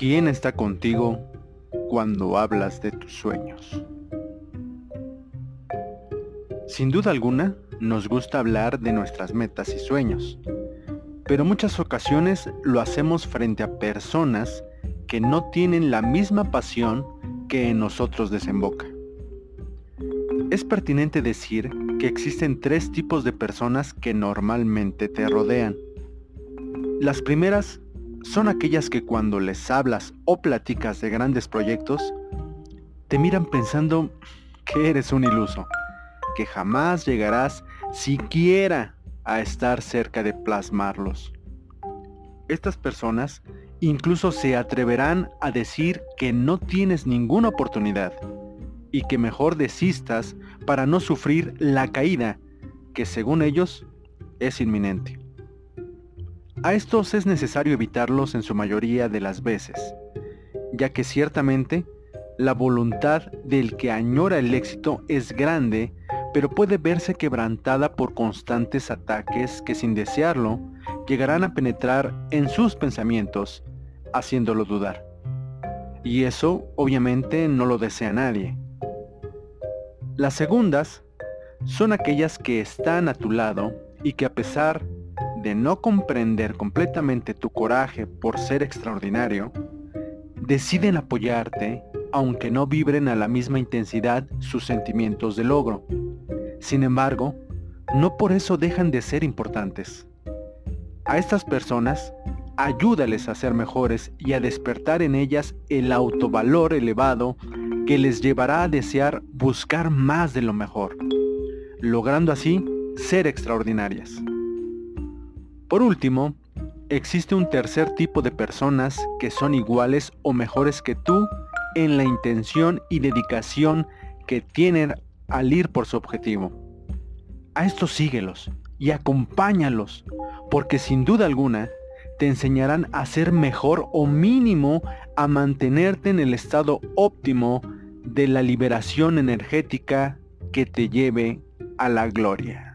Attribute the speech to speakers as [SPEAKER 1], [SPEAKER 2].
[SPEAKER 1] ¿Quién está contigo cuando hablas de tus sueños? Sin duda alguna, nos gusta hablar de nuestras metas y sueños, pero muchas ocasiones lo hacemos frente a personas que no tienen la misma pasión que en nosotros desemboca. Es pertinente decir que existen tres tipos de personas que normalmente te rodean. Las primeras son aquellas que cuando les hablas o platicas de grandes proyectos, te miran pensando que eres un iluso, que jamás llegarás siquiera a estar cerca de plasmarlos. Estas personas incluso se atreverán a decir que no tienes ninguna oportunidad y que mejor desistas para no sufrir la caída que según ellos es inminente. A estos es necesario evitarlos en su mayoría de las veces, ya que ciertamente la voluntad del que añora el éxito es grande, pero puede verse quebrantada por constantes ataques que sin desearlo llegarán a penetrar en sus pensamientos, haciéndolo dudar. Y eso obviamente no lo desea nadie. Las segundas son aquellas que están a tu lado y que a pesar de no comprender completamente tu coraje por ser extraordinario, deciden apoyarte aunque no vibren a la misma intensidad sus sentimientos de logro. Sin embargo, no por eso dejan de ser importantes. A estas personas, ayúdales a ser mejores y a despertar en ellas el autovalor elevado que les llevará a desear buscar más de lo mejor, logrando así ser extraordinarias. Por último, existe un tercer tipo de personas que son iguales o mejores que tú en la intención y dedicación que tienen al ir por su objetivo. A estos síguelos y acompáñalos, porque sin duda alguna te enseñarán a ser mejor o mínimo a mantenerte en el estado óptimo de la liberación energética que te lleve a la gloria.